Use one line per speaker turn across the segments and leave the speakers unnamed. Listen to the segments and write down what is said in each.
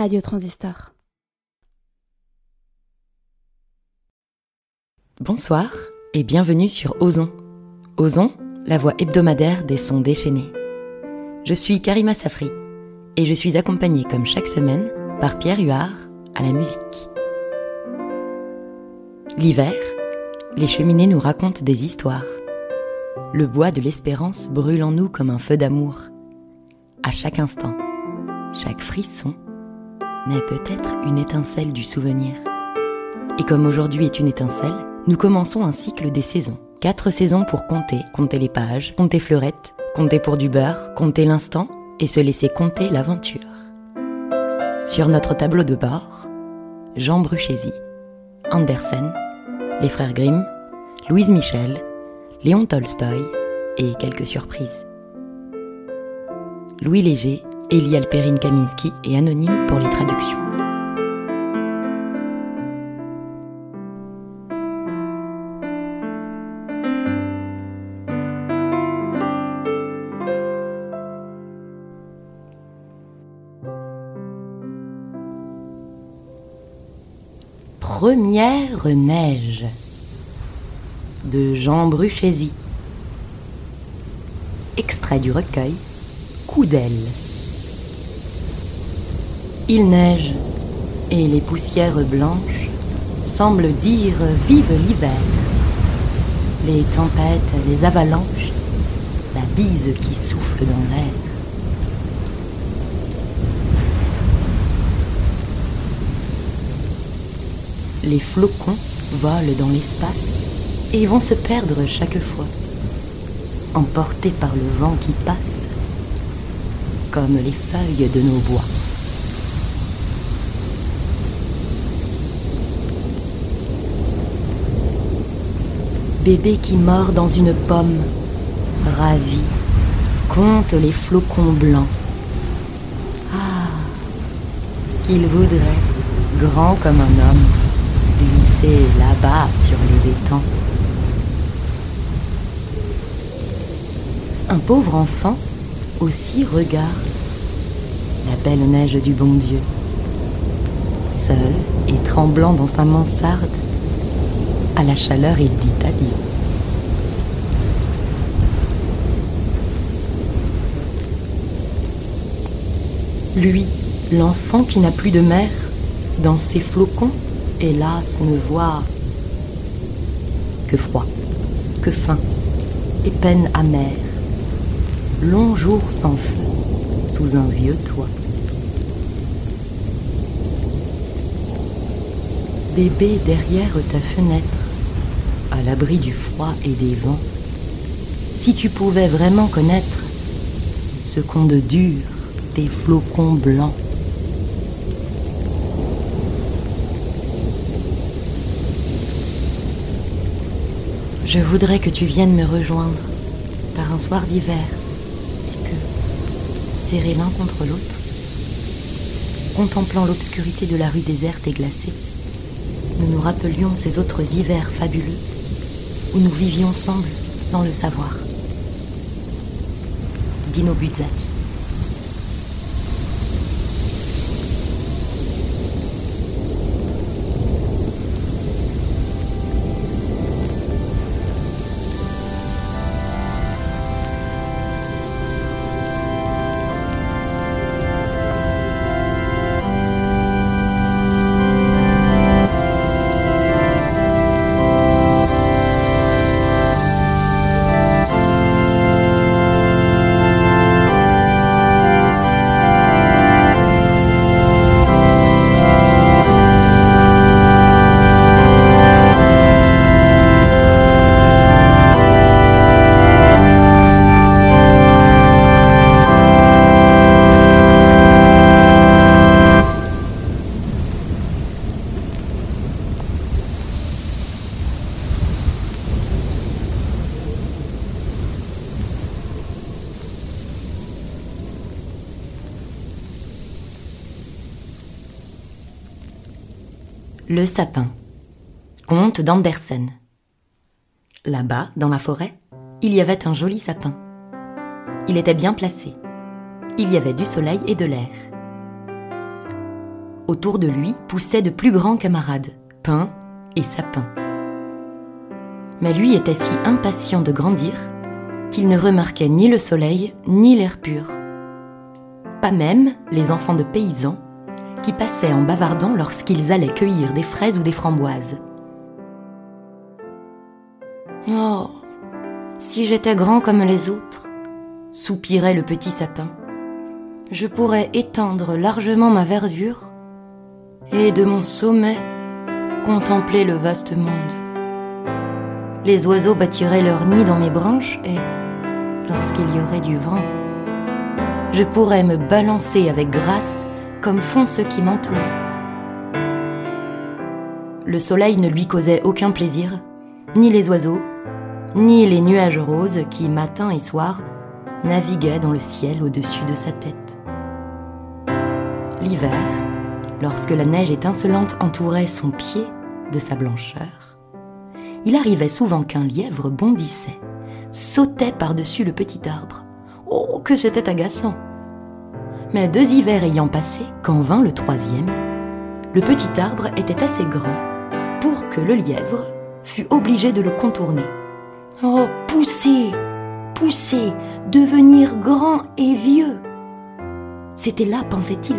Radio Transistor.
Bonsoir et bienvenue sur Ozon. Ozon, la voix hebdomadaire des sons déchaînés. Je suis Karima Safri et je suis accompagnée comme chaque semaine par Pierre Huard à la musique. L'hiver, les cheminées nous racontent des histoires. Le bois de l'espérance brûle en nous comme un feu d'amour. À chaque instant, chaque frisson peut-être une étincelle du souvenir. Et comme aujourd'hui est une étincelle, nous commençons un cycle des saisons. Quatre saisons pour compter, compter les pages, compter fleurettes, compter pour du beurre, compter l'instant et se laisser compter l'aventure. Sur notre tableau de bord, Jean Bruchési, Andersen, les frères Grimm, Louise Michel, Léon Tolstoï et quelques surprises. Louis Léger, Elie Perrine Kaminski et Anonyme pour les traductions. Première neige de Jean Bruchési. Extrait du recueil Coup d'aile. Il neige et les poussières blanches semblent dire vive l'hiver. Les tempêtes, les avalanches, la bise qui souffle dans l'air. Les flocons volent dans l'espace et vont se perdre chaque fois, emportés par le vent qui passe, comme les feuilles de nos bois. Bébé qui mord dans une pomme, ravi, compte les flocons blancs. Ah, qu'il voudrait, grand comme un homme, glisser là-bas sur les étangs. Un pauvre enfant aussi regarde la belle neige du bon Dieu. Seul et tremblant dans sa mansarde, à la chaleur, il dit adieu. Lui, l'enfant qui n'a plus de mère, dans ses flocons, hélas, ne voit que froid, que faim et peine amère. Long jour sans feu, sous un vieux toit. Bébé derrière ta fenêtre, à l'abri du froid et des vents, si tu pouvais vraiment connaître ce qu'ont de dur tes flocons blancs. Je voudrais que tu viennes me rejoindre par un soir d'hiver et que, serrés l'un contre l'autre, contemplant l'obscurité de la rue déserte et glacée, nous nous rappelions ces autres hivers fabuleux où nous vivions ensemble sans le savoir. Dino Buzzati. Le sapin. Conte d'Andersen. Là-bas, dans la forêt, il y avait un joli sapin. Il était bien placé. Il y avait du soleil et de l'air. autour de lui poussaient de plus grands camarades, pins et sapins. Mais lui était si impatient de grandir qu'il ne remarquait ni le soleil ni l'air pur. Pas même les enfants de paysans qui passaient en bavardant lorsqu'ils allaient cueillir des fraises ou des framboises. Oh, si j'étais grand comme les autres, soupirait le petit sapin, je pourrais étendre largement ma verdure et de mon sommet contempler le vaste monde. Les oiseaux bâtiraient leur nid dans mes branches et, lorsqu'il y aurait du vent, je pourrais me balancer avec grâce comme font ceux qui m'entourent. Le soleil ne lui causait aucun plaisir, ni les oiseaux, ni les nuages roses qui, matin et soir, naviguaient dans le ciel au-dessus de sa tête. L'hiver, lorsque la neige étincelante entourait son pied de sa blancheur, il arrivait souvent qu'un lièvre bondissait, sautait par-dessus le petit arbre. Oh, que c'était agaçant Mais deux hivers ayant passé, quand vint le troisième, le petit arbre était assez grand pour que le lièvre fût obligé de le contourner. Oh, pousser, pousser, devenir grand et vieux. C'était là, pensait-il,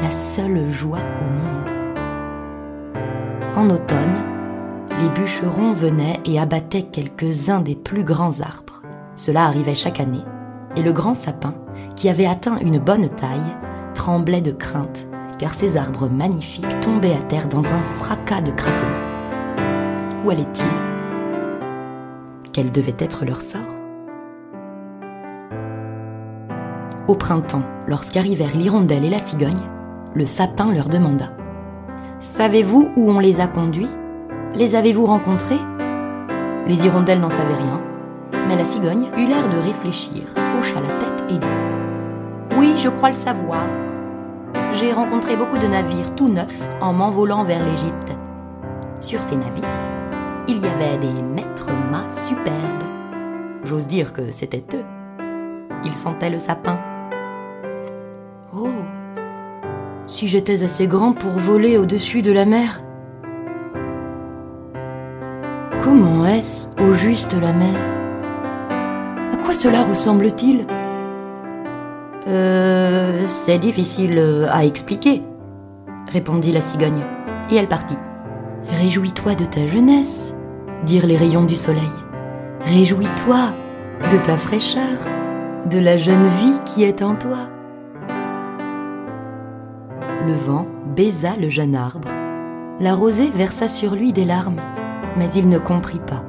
la seule joie au monde. En automne, les bûcherons venaient et abattaient quelques-uns des plus grands arbres. Cela arrivait chaque année, et le grand sapin, qui avait atteint une bonne taille, tremblait de crainte, car ces arbres magnifiques tombaient à terre dans un fracas de craquements. Où allait-il quel devait être leur sort? Au printemps, lorsqu'arrivèrent l'hirondelle et la cigogne, le sapin leur demanda. Savez-vous où on les a conduits? Les avez-vous rencontrés? Les hirondelles n'en savaient rien, mais la cigogne eut l'air de réfléchir, hocha la tête et dit Oui, je crois le savoir. J'ai rencontré beaucoup de navires tout neufs en m'envolant vers l'Égypte. Sur ces navires, il y avait des maîtres mâts superbes. J'ose dire que c'était eux. Ils sentaient le sapin. Oh Si j'étais assez grand pour voler au-dessus de la mer. Comment est-ce au juste la mer? Quoi cela ressemble-t-il Euh. C'est difficile à expliquer, répondit la cigogne, et elle partit. Réjouis-toi de ta jeunesse, dirent les rayons du soleil. Réjouis-toi de ta fraîcheur, de la jeune vie qui est en toi. Le vent baisa le jeune arbre. La rosée versa sur lui des larmes, mais il ne comprit pas.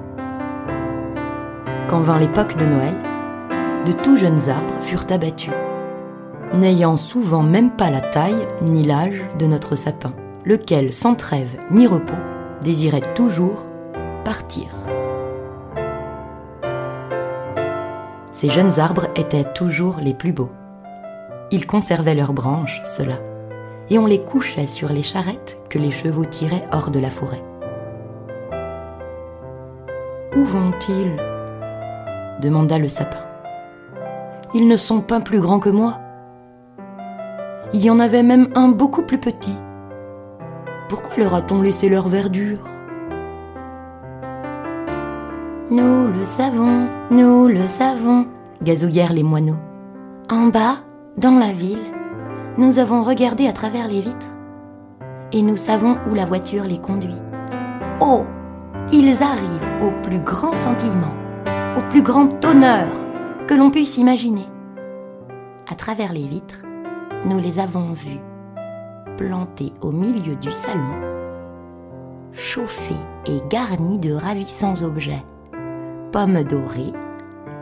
Quand vint l'époque de Noël, de tout jeunes arbres furent abattus, n'ayant souvent même pas la taille ni l'âge de notre sapin, lequel, sans trêve ni repos, désirait toujours partir. Ces jeunes arbres étaient toujours les plus beaux. Ils conservaient leurs branches, ceux-là, et on les couchait sur les charrettes que les chevaux tiraient hors de la forêt. Où vont-ils? Demanda le sapin. Ils ne sont pas plus grands que moi. Il y en avait même un beaucoup plus petit. Pourquoi leur a-t-on laissé leur verdure? Nous le savons, nous le savons, gazouillèrent les moineaux. En bas, dans la ville, nous avons regardé à travers les vitres et nous savons où la voiture les conduit. Oh, ils arrivent au plus grand sentiment, au plus grand honneur que l'on puisse imaginer. À travers les vitres, nous les avons vus, plantés au milieu du salon, chauffés et garnis de ravissants objets pommes dorées,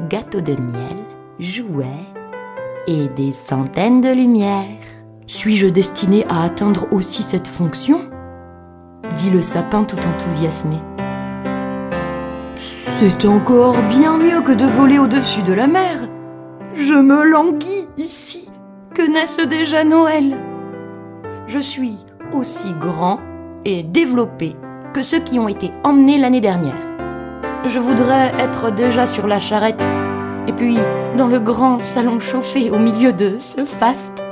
gâteaux de miel, jouets et des centaines de lumières. Suis-je destiné à atteindre aussi cette fonction? dit le sapin tout enthousiasmé. C'est encore bien mieux que de voler au-dessus de la mer. Je me languis ici que naisse déjà Noël. Je suis aussi grand et développé que ceux qui ont été emmenés l'année dernière. Je voudrais être déjà sur la charrette, et puis dans le grand salon chauffé au milieu de ce faste.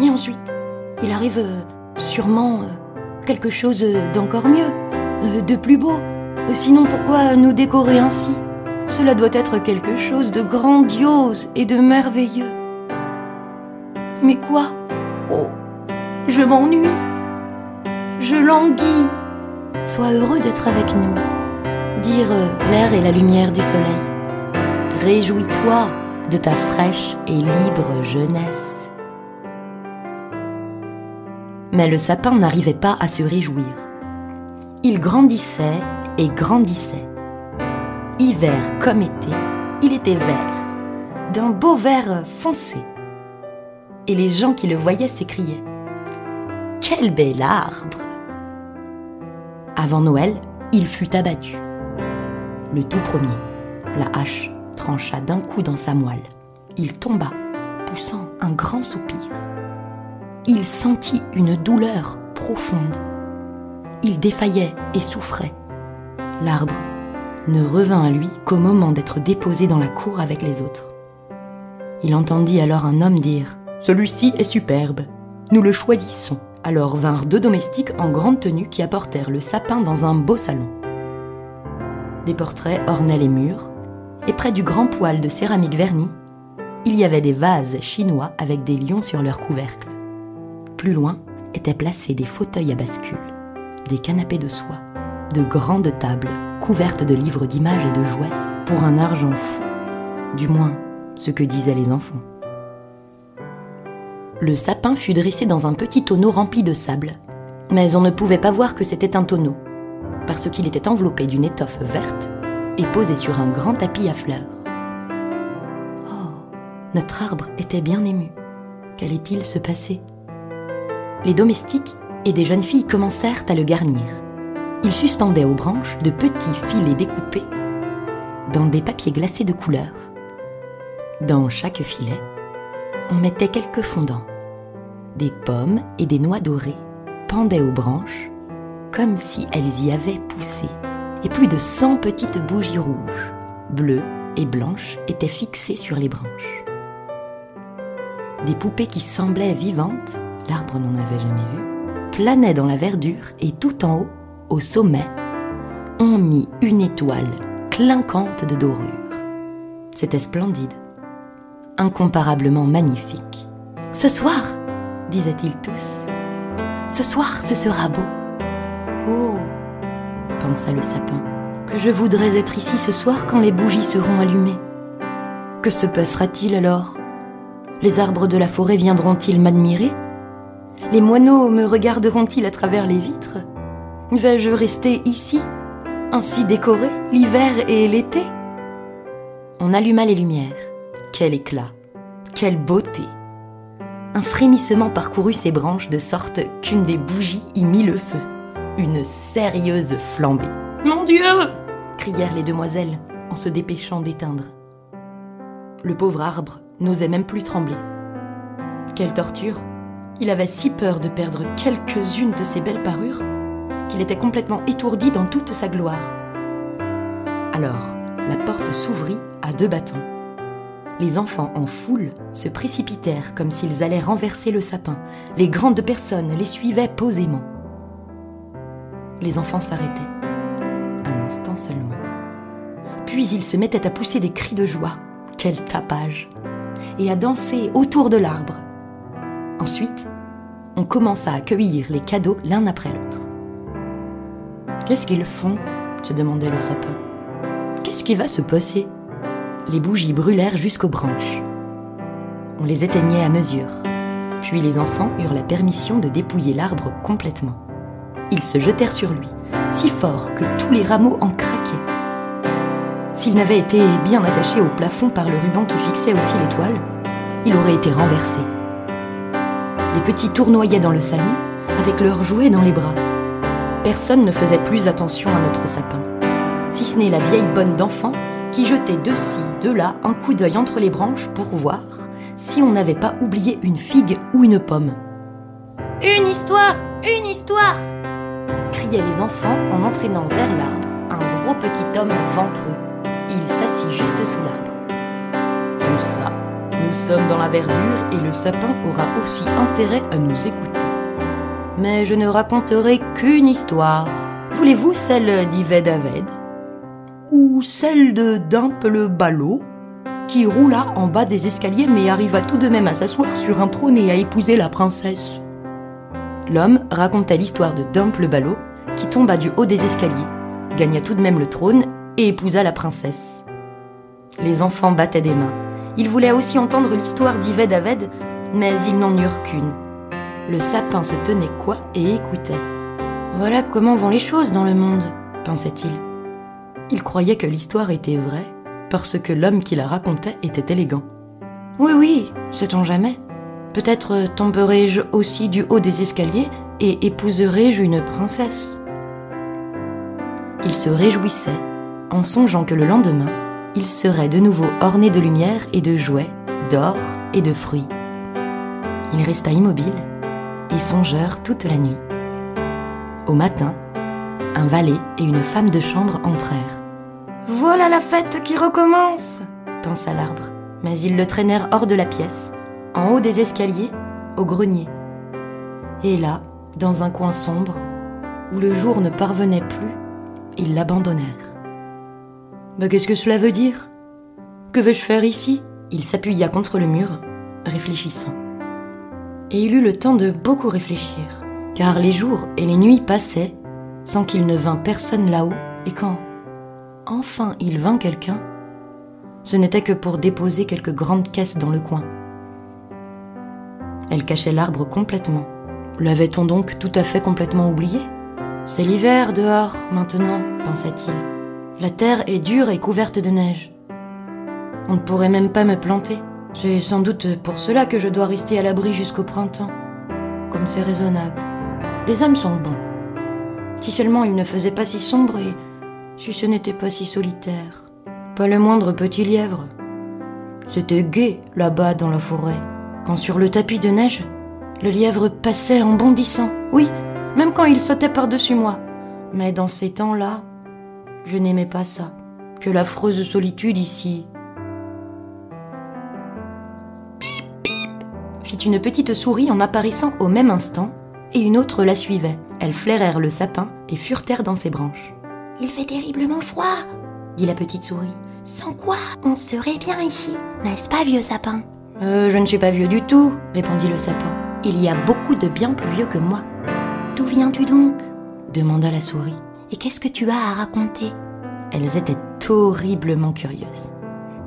Et ensuite,
il arrive euh, sûrement euh, quelque chose d'encore mieux, euh, de plus beau. Sinon, pourquoi nous décorer ainsi? Cela doit être quelque chose de grandiose et de merveilleux. Mais quoi? Oh, je m'ennuie. Je languis. Sois heureux d'être avec nous. Dire l'air et la lumière du soleil. Réjouis-toi de ta fraîche et libre jeunesse.
Mais le sapin n'arrivait pas à se réjouir. Il grandissait et grandissait. Hiver comme été, il était vert, d'un beau vert foncé. Et les gens qui le voyaient s'écriaient Quel bel arbre Avant Noël, il fut abattu. Le tout premier, la hache trancha d'un coup dans sa moelle. Il tomba, poussant un grand soupir. Il sentit une douleur profonde. Il défaillait et souffrait. L'arbre ne revint à lui qu'au moment d'être déposé dans la cour avec les autres. Il entendit alors un homme dire ⁇ Celui-ci est superbe, nous le choisissons ⁇ Alors vinrent deux domestiques en grande tenue qui apportèrent le sapin dans un beau salon. Des portraits ornaient les murs, et près du grand poêle de céramique vernie, il y avait des vases chinois avec des lions sur leur couvercle. Plus loin étaient placés des fauteuils à bascule, des canapés de soie, de grandes tables couvertes de livres d'images et de jouets pour un argent fou, du moins ce que disaient les enfants. Le sapin fut dressé dans un petit tonneau rempli de sable, mais on ne pouvait pas voir que c'était un tonneau, parce qu'il était enveloppé d'une étoffe verte et posé sur un grand tapis à fleurs. Oh, notre arbre était bien ému. Qu'allait-il se passer? Les domestiques et des jeunes filles commencèrent à le garnir. Ils suspendaient aux branches de petits filets découpés dans des papiers glacés de couleur. Dans chaque filet, on mettait quelques fondants. Des pommes et des noix dorées pendaient aux branches comme si elles y avaient poussé et plus de 100 petites bougies rouges, bleues et blanches étaient fixées sur les branches. Des poupées qui semblaient vivantes, l'arbre n'en avait jamais vu, planaient dans la verdure et tout en haut, au sommet, on mit une étoile clinquante de dorure. C'était splendide, incomparablement magnifique. Ce soir, disaient-ils tous, ce soir ce sera beau. Oh, pensa le sapin, que je voudrais être ici ce soir quand les bougies seront allumées. Que se passera-t-il alors? Les arbres de la forêt viendront-ils m'admirer? Les moineaux me regarderont-ils à travers les vitres? Vais-je rester ici, ainsi décoré, l'hiver et l'été? On alluma les lumières. Quel éclat Quelle beauté Un frémissement parcourut ses branches de sorte qu'une des bougies y mit le feu une sérieuse flambée.
Mon Dieu
crièrent les demoiselles en se dépêchant d'éteindre. Le pauvre arbre n'osait même plus trembler. Quelle torture Il avait si peur de perdre quelques-unes de ses belles parures qu'il était complètement étourdi dans toute sa gloire. Alors, la porte s'ouvrit à deux battants. Les enfants en foule se précipitèrent comme s'ils allaient renverser le sapin. Les grandes personnes les suivaient posément les enfants s'arrêtaient. Un instant seulement. Puis ils se mettaient à pousser des cris de joie. Quel tapage Et à danser autour de l'arbre. Ensuite, on commença à cueillir les cadeaux l'un après l'autre. Qu'est-ce qu'ils font se demandait le sapin. Qu'est-ce qui va se passer? Les bougies brûlèrent jusqu'aux branches. On les éteignait à mesure. Puis les enfants eurent la permission de dépouiller l'arbre complètement. Ils se jetèrent sur lui, si fort que tous les rameaux en craquaient. S'il n'avait été bien attaché au plafond par le ruban qui fixait aussi l'étoile, il aurait été renversé. Les petits tournoyaient dans le salon, avec leurs jouets dans les bras. Personne ne faisait plus attention à notre sapin, si ce n'est la vieille bonne d'enfant qui jetait de ci, de là un coup d'œil entre les branches pour voir si on n'avait pas oublié une figue ou une pomme.
Une histoire Une histoire
criaient les enfants en entraînant vers l'arbre un gros petit homme ventreux. Il s'assit juste sous l'arbre. Comme ça, nous sommes dans la verdure et le sapin aura aussi intérêt à nous écouter. Mais je ne raconterai qu'une histoire. Voulez-vous celle d'Yved Aved Ou celle de Dimple le ballot qui roula en bas des escaliers mais arriva tout de même à s'asseoir sur un trône et à épouser la princesse L'homme raconta l'histoire de Dimple le ballot qui tomba du haut des escaliers, gagna tout de même le trône et épousa la princesse. Les enfants battaient des mains. Ils voulaient aussi entendre l'histoire d'Yved Aved, mais ils n'en eurent qu'une. Le sapin se tenait quoi et écoutait. Voilà comment vont les choses dans le monde, pensait-il. Il croyait que l'histoire était vraie parce que l'homme qui la racontait était élégant. Oui, oui, sait-on jamais. Peut-être tomberai-je aussi du haut des escaliers et épouserai-je une princesse. Il se réjouissait en songeant que le lendemain, il serait de nouveau orné de lumière et de jouets, d'or et de fruits. Il resta immobile et songeur toute la nuit. Au matin, un valet et une femme de chambre entrèrent. Voilà la fête qui recommence pensa l'arbre, mais ils le traînèrent hors de la pièce, en haut des escaliers, au grenier. Et là, dans un coin sombre, où le jour ne parvenait plus, ils l'abandonnèrent. Mais qu'est-ce que cela veut dire? Que vais-je faire ici? Il s'appuya contre le mur, réfléchissant. Et il eut le temps de beaucoup réfléchir, car les jours et les nuits passaient sans qu'il ne vînt personne là-haut, et quand enfin il vint quelqu'un, ce n'était que pour déposer quelques grandes caisses dans le coin. Elle cachait l'arbre complètement. L'avait-on donc tout à fait complètement oublié? C'est l'hiver dehors, maintenant, pensa-t-il. La terre est dure et couverte de neige. On ne pourrait même pas me planter. C'est sans doute pour cela que je dois rester à l'abri jusqu'au printemps. Comme c'est raisonnable. Les hommes sont bons. Si seulement il ne faisait pas si sombre et si ce n'était pas si solitaire. Pas le moindre petit lièvre. C'était gai là-bas dans la forêt, quand sur le tapis de neige, le lièvre passait en bondissant. Oui, même quand il sautait par-dessus moi. Mais dans ces temps-là, je n'aimais pas ça. Que l'affreuse solitude ici. Fit une petite souris en apparaissant au même instant, et une autre la suivait. Elles flairèrent le sapin et furetèrent dans ses branches.
Il fait terriblement froid, dit la petite souris. Sans quoi on serait bien ici, n'est-ce pas, vieux sapin?
Euh, je ne suis pas vieux du tout, répondit le sapin. Il y a beaucoup de bien plus vieux que moi.
D'où viens-tu donc?
demanda la souris.
Et qu'est-ce que tu as à raconter?
Elles étaient horriblement curieuses.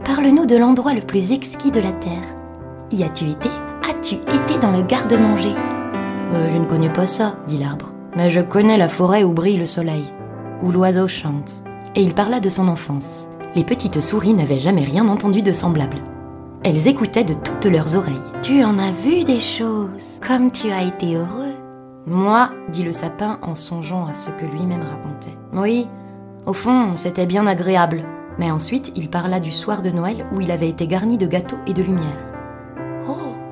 Parle-nous de l'endroit le plus exquis de la Terre. Y as-tu été? As-tu été dans le garde-manger
euh, Je ne connais pas ça, dit l'arbre. Mais je connais la forêt où brille le soleil, où l'oiseau chante. Et il parla de son enfance. Les petites souris n'avaient jamais rien entendu de semblable. Elles écoutaient de toutes leurs oreilles.
Tu en as vu des choses, comme tu as été heureux.
Moi, dit le sapin en songeant à ce que lui-même racontait. Oui, au fond, c'était bien agréable. Mais ensuite, il parla du soir de Noël où il avait été garni de gâteaux et de lumière.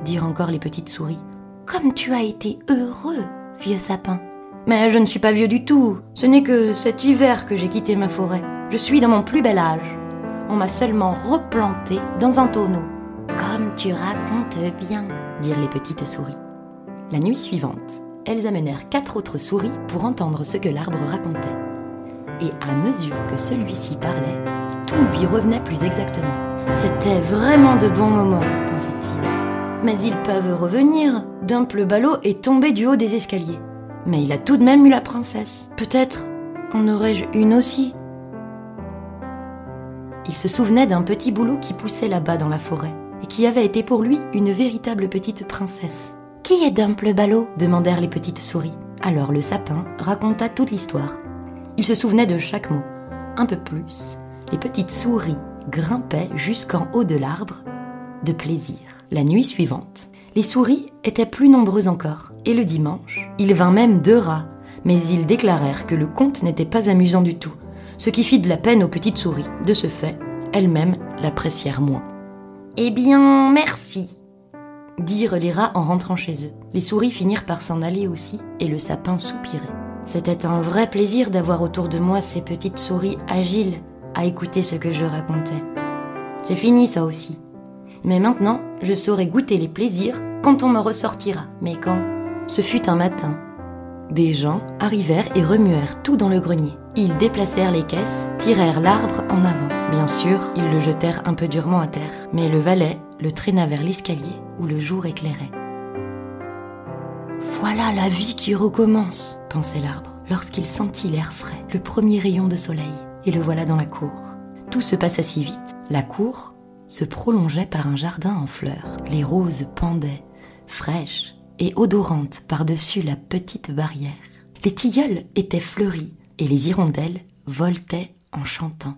Dirent encore les petites souris.
Comme tu as été heureux, vieux sapin.
Mais je ne suis pas vieux du tout. Ce n'est que cet hiver que j'ai quitté ma forêt. Je suis dans mon plus bel âge. On m'a seulement replanté dans un tonneau.
Comme tu racontes bien,
dirent les petites souris. La nuit suivante, elles amenèrent quatre autres souris pour entendre ce que l'arbre racontait. Et à mesure que celui-ci parlait, tout lui revenait plus exactement. C'était vraiment de bons moments, pensait-il. Mais ils peuvent revenir. Dimple Ballot est tombé du haut des escaliers. Mais il a tout de même eu la princesse. Peut-être en aurais-je une aussi. Il se souvenait d'un petit boulot qui poussait là-bas dans la forêt, et qui avait été pour lui une véritable petite princesse.
Qui est Dimple Ballot?
demandèrent les petites souris. Alors le sapin raconta toute l'histoire. Il se souvenait de chaque mot. Un peu plus, les petites souris grimpaient jusqu'en haut de l'arbre, de plaisir. La nuit suivante, les souris étaient plus nombreuses encore, et le dimanche, il vint même deux rats, mais ils déclarèrent que le conte n'était pas amusant du tout, ce qui fit de la peine aux petites souris. De ce fait, elles-mêmes l'apprécièrent moins.
Eh bien, merci,
dirent les rats en rentrant chez eux. Les souris finirent par s'en aller aussi, et le sapin soupirait. C'était un vrai plaisir d'avoir autour de moi ces petites souris agiles à écouter ce que je racontais. C'est fini ça aussi. Mais maintenant, je saurai goûter les plaisirs quand on me ressortira. Mais quand Ce fut un matin, Des gens arrivèrent et remuèrent tout dans le grenier. Ils déplacèrent les caisses, tirèrent l'arbre en avant. Bien sûr, ils le jetèrent un peu durement à terre, mais le valet le traîna vers l'escalier où le jour éclairait. Voilà la vie qui recommence, pensait l'arbre, lorsqu'il sentit l'air frais, le premier rayon de soleil, et le voilà dans la cour. Tout se passa si vite, la cour se prolongeait par un jardin en fleurs. Les roses pendaient, fraîches et odorantes par-dessus la petite barrière. Les tilleuls étaient fleuris et les hirondelles voltaient en chantant.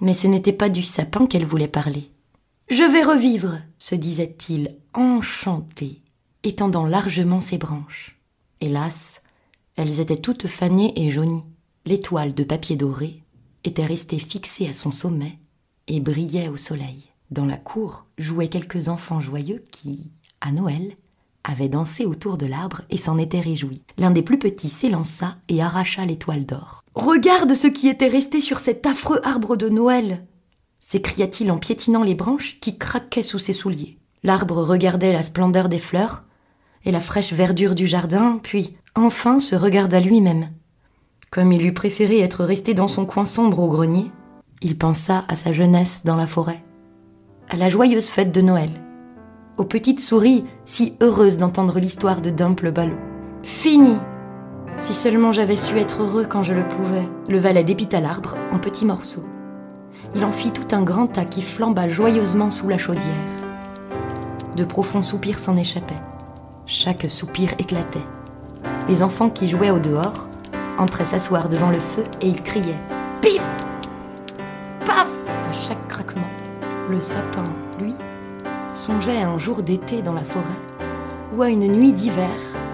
Mais ce n'était pas du sapin qu'elle voulait parler. Je vais revivre, se disait-il, enchanté, étendant largement ses branches. Hélas, elles étaient toutes fanées et jaunies. L'étoile de papier doré était restée fixée à son sommet et brillait au soleil. Dans la cour jouaient quelques enfants joyeux qui, à Noël, avaient dansé autour de l'arbre et s'en étaient réjouis. L'un des plus petits s'élança et arracha l'étoile d'or. Regarde ce qui était resté sur cet affreux arbre de Noël s'écria-t-il en piétinant les branches qui craquaient sous ses souliers. L'arbre regardait la splendeur des fleurs et la fraîche verdure du jardin, puis enfin se regarda lui-même. Comme il eût préféré être resté dans son coin sombre au grenier, il pensa à sa jeunesse dans la forêt, à la joyeuse fête de Noël, aux petites souris si heureuses d'entendre l'histoire de Dumple Ballot. Fini Si seulement j'avais su être heureux quand je le pouvais. Le valet dépita l'arbre en petits morceaux il en fit tout un grand tas qui flamba joyeusement sous la chaudière. De profonds soupirs s'en échappaient. Chaque soupir éclatait. Les enfants qui jouaient au dehors entraient s'asseoir devant le feu et ils criaient Pif Paf à chaque craquement. Le sapin, lui, songeait à un jour d'été dans la forêt ou à une nuit d'hiver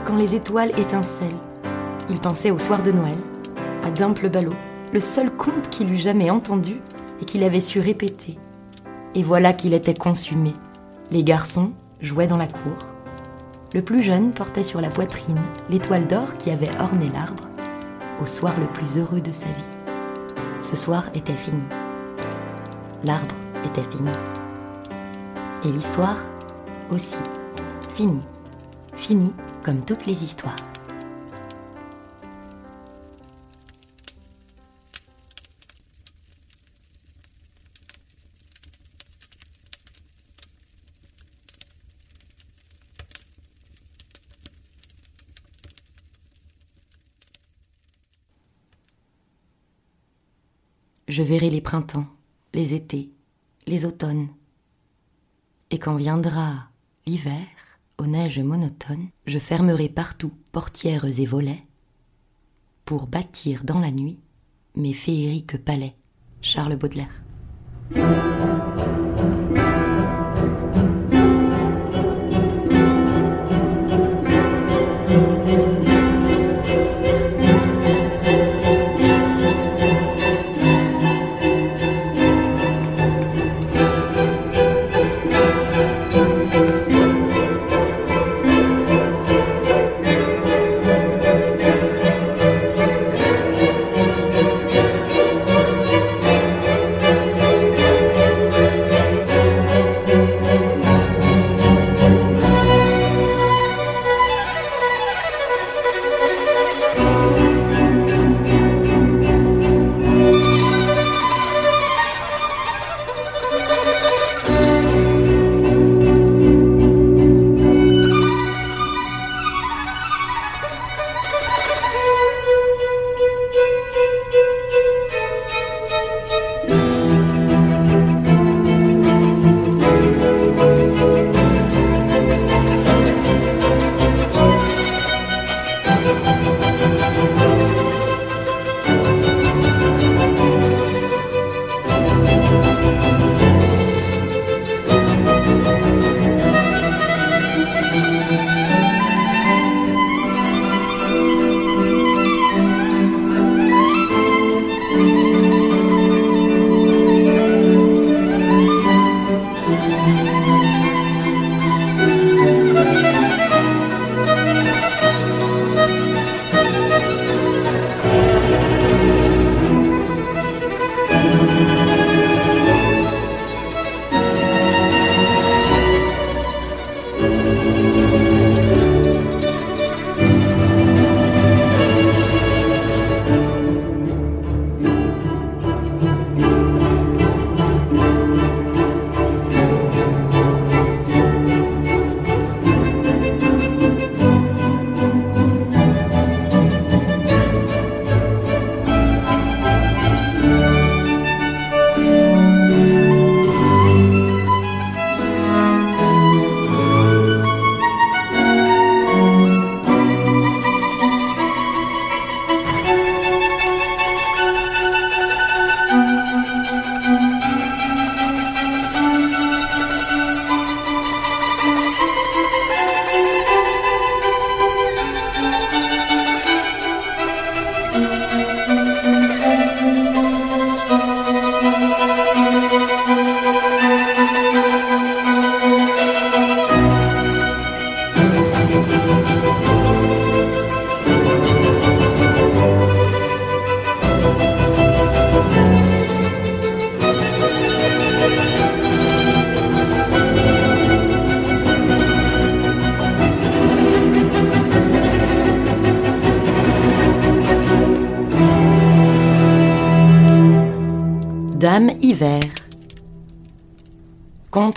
quand les étoiles étincellent. Il pensait au soir de Noël, à Dimple Ballot, le seul conte qu'il eût jamais entendu et qu'il avait su répéter. Et voilà qu'il était consumé. Les garçons jouaient dans la cour. Le plus jeune portait sur la poitrine l'étoile d'or qui avait orné l'arbre au soir le plus heureux de sa vie. Ce soir était fini. L'arbre était fini. Et l'histoire aussi. Fini. Fini comme toutes les histoires. Je verrai les printemps, les étés, les automnes. Et quand viendra l'hiver, aux neiges monotones, je fermerai partout portières et volets pour bâtir dans la nuit mes féeriques palais. Charles Baudelaire.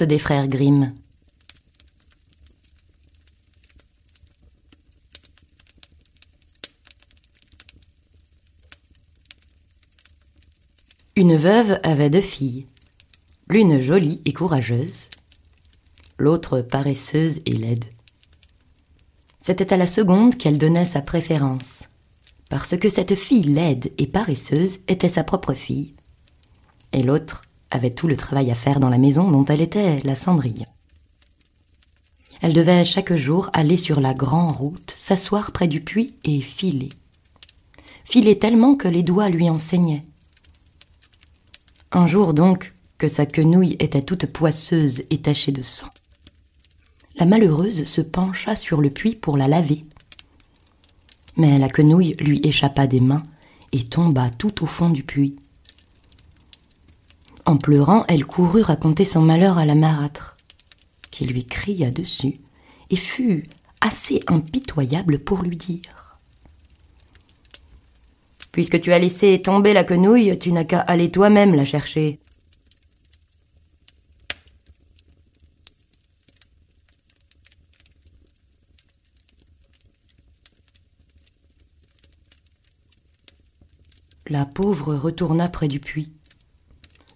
Des frères Grimm. Une veuve avait deux filles, l'une jolie et courageuse, l'autre paresseuse et laide. C'était à la seconde qu'elle donnait sa préférence, parce que cette fille laide et paresseuse était sa propre fille, et l'autre avait tout le travail à faire dans la maison dont elle était la cendrille. Elle devait chaque jour aller sur la grande route, s'asseoir près du puits et filer. Filer tellement que les doigts lui enseignaient. Un jour donc, que sa quenouille était toute poisseuse et tachée de sang. La malheureuse se pencha sur le puits pour la laver. Mais la quenouille lui échappa des mains et tomba tout au fond du puits. En pleurant, elle courut raconter son malheur à la marâtre, qui lui cria dessus et fut assez impitoyable pour lui dire Puisque tu as laissé tomber la quenouille, tu n'as qu'à aller toi-même la chercher. La pauvre retourna près du puits,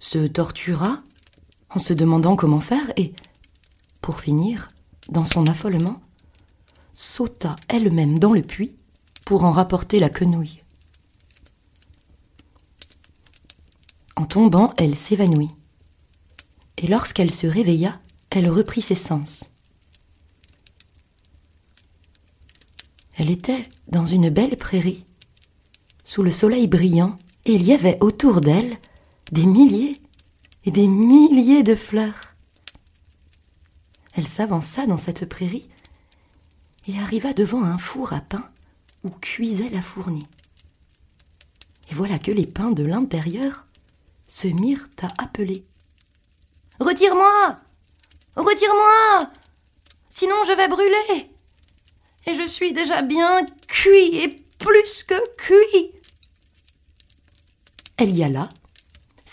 se tortura en se demandant comment faire et, pour finir, dans son affolement, sauta elle-même dans le puits pour en rapporter la quenouille. En tombant, elle s'évanouit. Et lorsqu'elle se réveilla, elle reprit ses sens. Elle était dans une belle prairie, sous le soleil brillant, et il y avait autour d'elle des milliers et des milliers de fleurs. Elle s'avança dans cette prairie et arriva devant un four à pain où cuisait la fournie. Et voilà que les pains de l'intérieur se mirent à appeler.
Retire-moi Retire-moi Sinon je vais brûler Et je suis déjà bien cuit et plus que cuit
Elle y alla,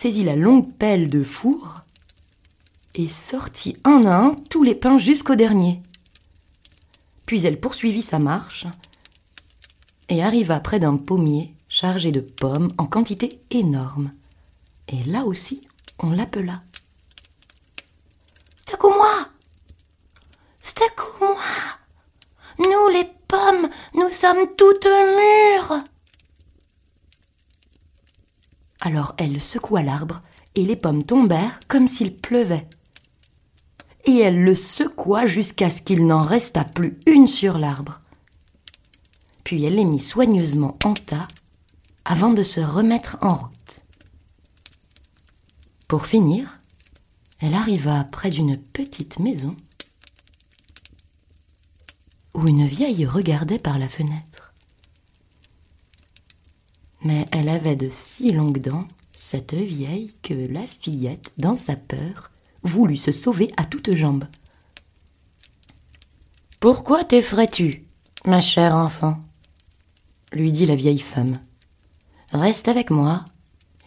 saisit la longue pelle de four et sortit un à un tous les pains jusqu'au dernier. Puis elle poursuivit sa marche et arriva près d'un pommier chargé de pommes en quantité énorme. Et là aussi, on l'appela.
Secoue-moi Secoue-moi Nous, les pommes, nous sommes toutes mûres
Alors elle secoua l'arbre et les pommes tombèrent comme s'il pleuvait. Et elle le secoua jusqu'à ce qu'il n'en restât plus une sur l'arbre. Puis elle les mit soigneusement en tas avant de se remettre en route. Pour finir, elle arriva près d'une petite maison où une vieille regardait par la fenêtre. Mais elle avait de si longues dents, cette vieille, que la fillette, dans sa peur, voulut se sauver à toutes jambes. Pourquoi t'effrais-tu, ma chère enfant? lui dit la vieille femme. Reste avec moi,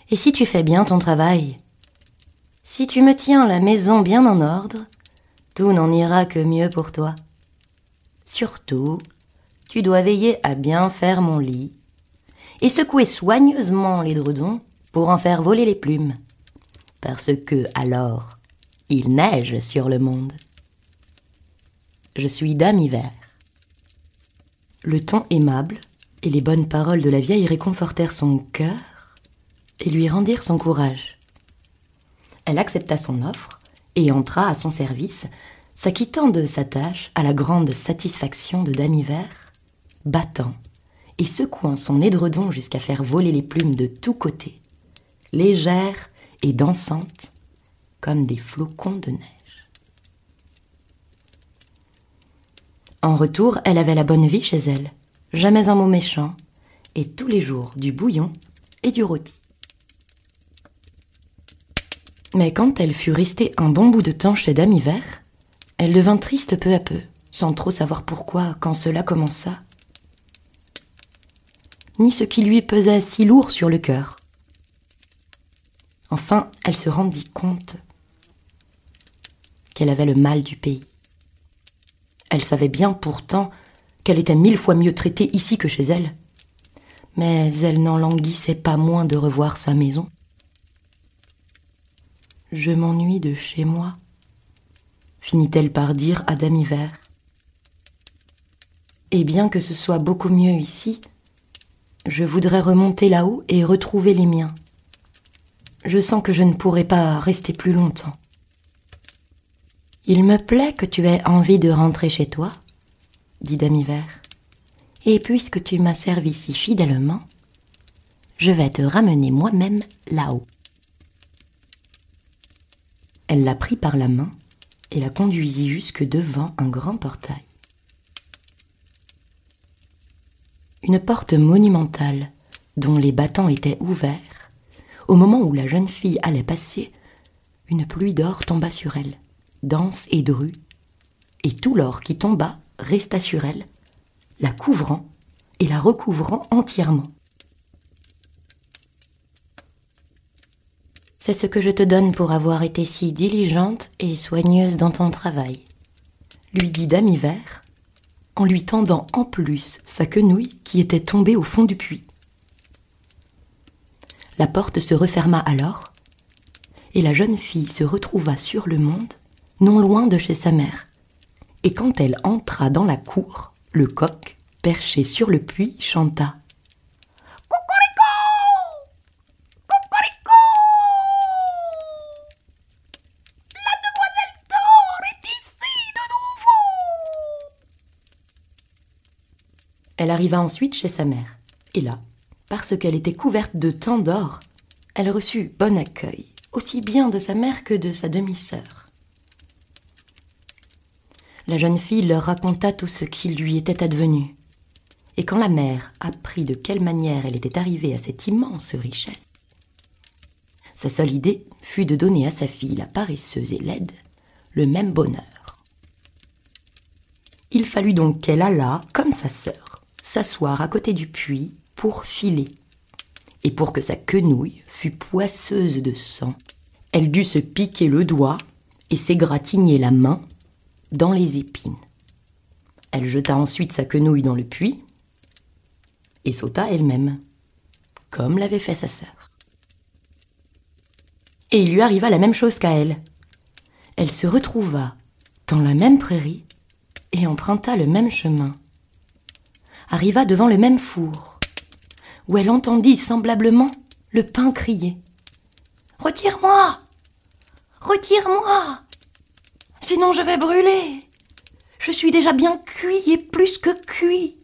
et si tu fais bien ton travail, si tu me tiens la maison bien en ordre, tout n'en ira que mieux pour toi. Surtout, tu dois veiller à bien faire mon lit et secouer soigneusement l'édredon pour en faire voler les plumes, parce que alors il neige sur le monde. Je suis Dame Hiver. Le ton aimable et les bonnes paroles de la vieille réconfortèrent son cœur et lui rendirent son courage. Elle accepta son offre et entra à son service, s'acquittant de sa tâche à la grande satisfaction de Dame Hiver, battant et secouant son édredon jusqu'à faire voler les plumes de tous côtés, légères et dansantes comme des flocons de neige. En retour, elle avait la bonne vie chez elle, jamais un mot méchant, et tous les jours du bouillon et du rôti. Mais quand elle fut restée un bon bout de temps chez Dame Hiver, elle devint triste peu à peu, sans trop savoir pourquoi quand cela commença, ni ce qui lui pesait si lourd sur le cœur. Enfin, elle se rendit compte qu'elle avait le mal du pays. Elle savait bien pourtant qu'elle était mille fois mieux traitée ici que chez elle. Mais elle n'en languissait pas moins de revoir sa maison. Je m'ennuie de chez moi, finit-elle par dire à Dame Hiver. Et bien que ce soit beaucoup mieux ici, je voudrais remonter là-haut et retrouver les miens. Je sens que je ne pourrai pas rester plus longtemps.
Il me plaît que tu aies envie de rentrer chez toi, dit Dame Hiver. Et puisque tu m'as servi si fidèlement, je vais te ramener moi-même là-haut.
Elle la prit par la main et la conduisit jusque devant un grand portail. Une porte monumentale, dont les battants étaient ouverts, au moment où la jeune fille allait passer, une pluie d'or tomba sur elle, dense et drue, et tout l'or qui tomba resta sur elle, la couvrant et la recouvrant entièrement.
C'est ce que je te donne pour avoir été si diligente et soigneuse dans ton travail,
lui dit Dame Hiver, en lui tendant en plus sa quenouille qui était tombée au fond du puits. La porte se referma alors, et la jeune fille se retrouva sur le monde, non loin de chez sa mère. Et quand elle entra dans la cour, le coq, perché sur le puits, chanta Elle arriva ensuite chez sa mère. Et là, parce qu'elle était couverte de tant d'or, elle reçut bon accueil, aussi bien de sa mère que de sa demi-sœur. La jeune fille leur raconta tout ce qui lui était advenu. Et quand la mère apprit de quelle manière elle était arrivée à cette immense richesse, sa seule idée fut de donner à sa fille, la paresseuse et laide, le même bonheur. Il fallut donc qu'elle allât, comme sa sœur, s'asseoir à côté du puits pour filer. Et pour que sa quenouille fût poisseuse de sang, elle dut se piquer le doigt et s'égratigner la main dans les épines. Elle jeta ensuite sa quenouille dans le puits et sauta elle-même, comme l'avait fait sa sœur. Et il lui arriva la même chose qu'à elle. Elle se retrouva dans la même prairie et emprunta le même chemin arriva devant le même four, où elle entendit semblablement le pain crier. Retire-moi Retire-moi Sinon je vais brûler Je suis déjà bien cuit et plus que cuit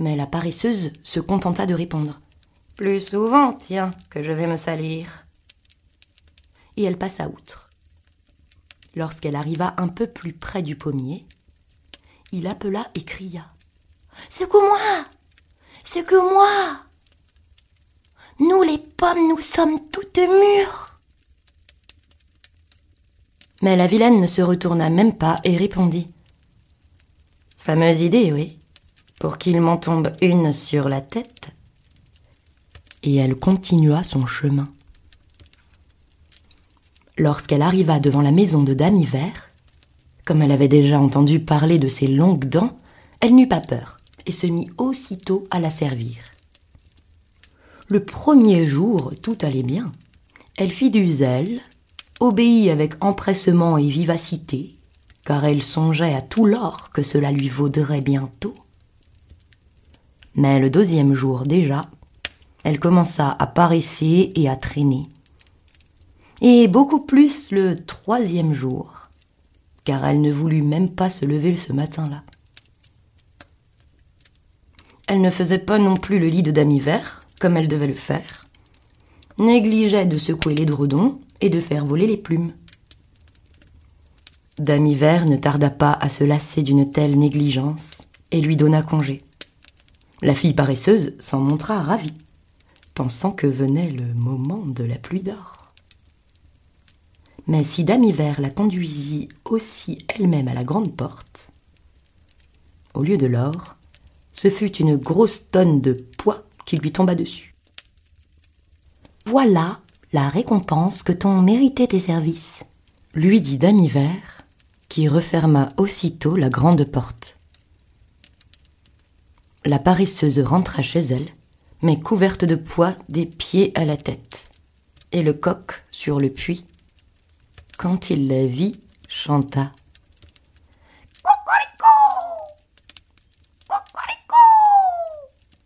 Mais la paresseuse se contenta de répondre. Plus souvent, tiens, que je vais me salir. Et elle passa outre. Lorsqu'elle arriva un peu plus près du pommier, il appela et cria. Secoue-moi Secoue-moi Nous les pommes, nous sommes toutes mûres Mais la vilaine ne se retourna même pas et répondit. Fameuse idée, oui, pour qu'il m'en tombe une sur la tête. Et elle continua son chemin. Lorsqu'elle arriva devant la maison de Dame Hiver, comme elle avait déjà entendu parler de ses longues dents, elle n'eut pas peur et se mit aussitôt à la servir. Le premier jour, tout allait bien. Elle fit du zèle, obéit avec empressement et vivacité, car elle songeait à tout l'or que cela lui vaudrait bientôt. Mais le deuxième jour déjà, elle commença à paresser et à traîner. Et beaucoup plus le troisième jour, car elle ne voulut même pas se lever ce matin-là. Elle ne faisait pas non plus le lit de Dame Hiver, comme elle devait le faire. Négligeait de secouer les dredons et de faire voler les plumes. Dame Hiver ne tarda pas à se lasser d'une telle négligence et lui donna congé. La fille paresseuse s'en montra ravie, pensant que venait le moment de la pluie d'or. Mais si Dame Hiver la conduisit aussi elle-même à la grande porte, au lieu de l'or, ce fut une grosse tonne de poids qui lui tomba dessus. Voilà
la récompense que t'ont mérité tes services.
Lui dit Dame Hiver, qui referma aussitôt la grande porte. La paresseuse rentra chez elle, mais couverte de poids des pieds à la tête, et le coq sur le puits, quand il la vit, chanta.
Cocorico Cocorico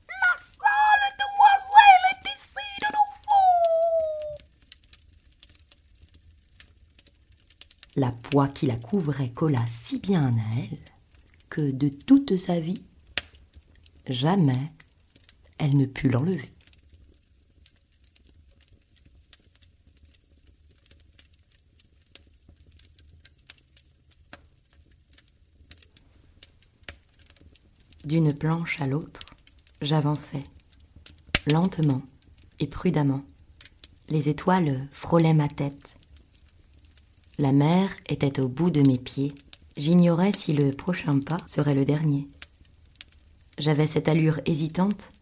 La sale demoiselle est ici de nouveau
Qui la couvrait colla si bien à elle que de toute sa vie, jamais elle ne put l'enlever.
D'une planche à l'autre, j'avançais, lentement et prudemment. Les étoiles frôlaient ma tête. La mer était au bout de mes pieds. J'ignorais si le prochain pas serait le dernier. J'avais cette allure hésitante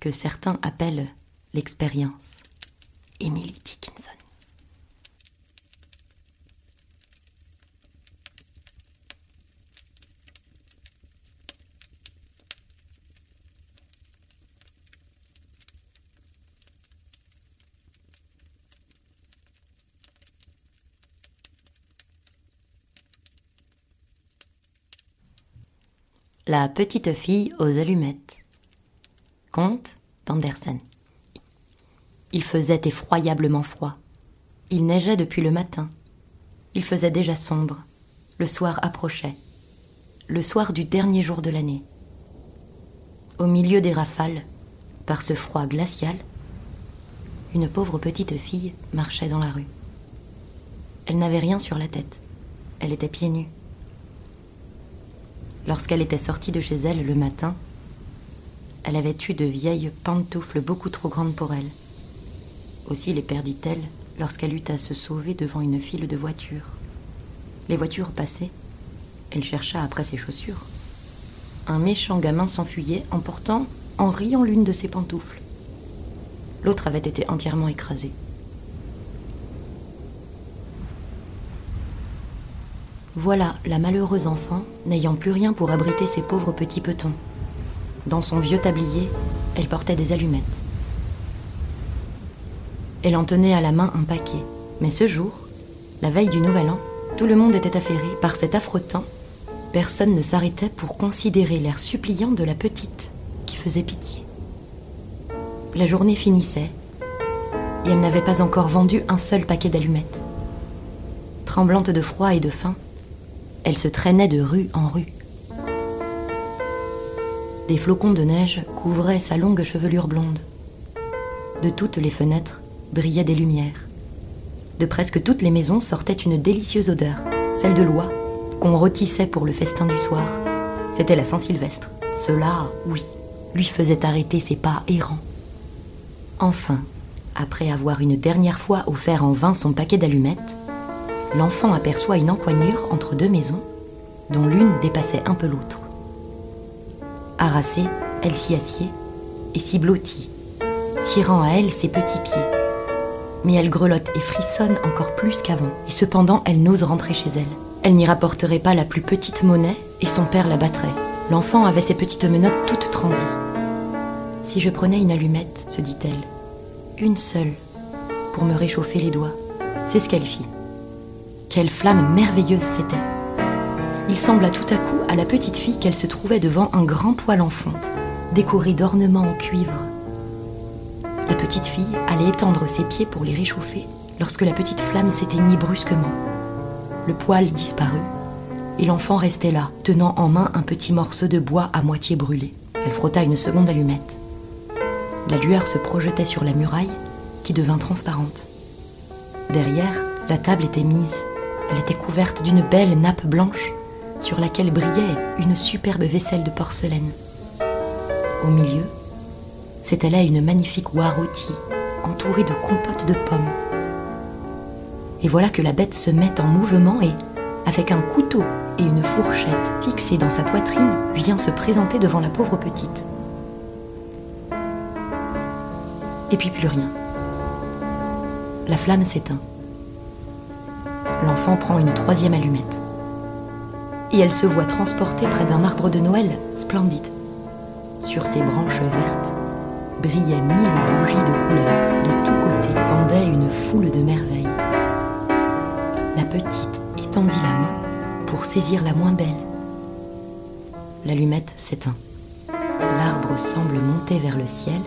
que certains appellent l'expérience. Emily La petite fille aux allumettes. Conte d'Andersen. Il faisait effroyablement froid. Il neigeait depuis le matin. Il faisait déjà sombre. Le soir approchait. Le soir du dernier jour de l'année. Au milieu des rafales, par ce froid glacial, une pauvre petite fille marchait dans la rue. Elle n'avait rien sur la tête. Elle était pieds nus. Lorsqu'elle était sortie de chez elle le matin, elle avait eu de vieilles pantoufles beaucoup trop grandes pour elle. Aussi les perdit-elle lorsqu'elle eut à se sauver devant une file de voitures. Les voitures passaient. Elle chercha après ses chaussures. Un méchant gamin s'enfuyait en portant, en riant l'une de ses pantoufles. L'autre avait été entièrement écrasée. Voilà la malheureuse enfant n'ayant plus rien pour abriter ses pauvres petits petons. Dans son vieux tablier, elle portait des allumettes. Elle en tenait à la main un paquet. Mais ce jour, la veille du Nouvel An, tout le monde était affairé par cet affreux temps. Personne ne s'arrêtait pour considérer l'air suppliant de la petite qui faisait pitié. La journée finissait et elle n'avait pas encore vendu un seul paquet d'allumettes. Tremblante de froid et de faim, elle se traînait de rue en rue. Des flocons de neige couvraient sa longue chevelure blonde. De toutes les fenêtres brillaient des lumières. De presque toutes les maisons sortait une délicieuse odeur, celle de l'oie, qu'on rôtissait pour le festin du soir. C'était la Saint-Sylvestre. Cela, oui, lui faisait arrêter ses pas errants. Enfin, après avoir une dernière fois offert en vain son paquet d'allumettes, l'enfant aperçoit une encoignure entre deux maisons, dont l'une dépassait un peu l'autre. Harassée, elle s'y assied et s'y blottit, tirant à elle ses petits pieds. Mais elle grelotte et frissonne encore plus qu'avant, et cependant elle n'ose rentrer chez elle. Elle n'y rapporterait pas la plus petite monnaie, et son père la battrait. L'enfant avait ses petites menottes toutes transies. Si je prenais une allumette, se dit-elle, une seule, pour me réchauffer les doigts, c'est ce qu'elle fit. Quelle flamme merveilleuse c'était Il sembla tout à coup à la petite fille qu'elle se trouvait devant un grand poêle en fonte, décoré d'ornements en cuivre. La petite fille allait étendre ses pieds pour les réchauffer lorsque la petite flamme s'éteignit brusquement. Le poêle disparut et l'enfant restait là, tenant en main un petit morceau de bois à moitié brûlé. Elle frotta une seconde allumette. La lueur se projetait sur la muraille qui devint transparente. Derrière, la table était mise elle était couverte d'une belle nappe blanche sur laquelle brillait une superbe vaisselle de porcelaine. Au milieu, c'était là une magnifique oie rôtie, entourée de compotes de pommes. Et voilà que la bête se met en mouvement et, avec un couteau et une fourchette fixée dans sa poitrine, vient se présenter devant la pauvre petite. Et puis plus rien. La flamme s'éteint. L'enfant prend une troisième allumette. Et elle se voit transportée près d'un arbre de Noël splendide. Sur ses branches vertes brillaient mille bougies de couleur. De tous côtés pendait une foule de merveilles. La petite étendit la main pour saisir la moins belle. L'allumette s'éteint. L'arbre semble monter vers le ciel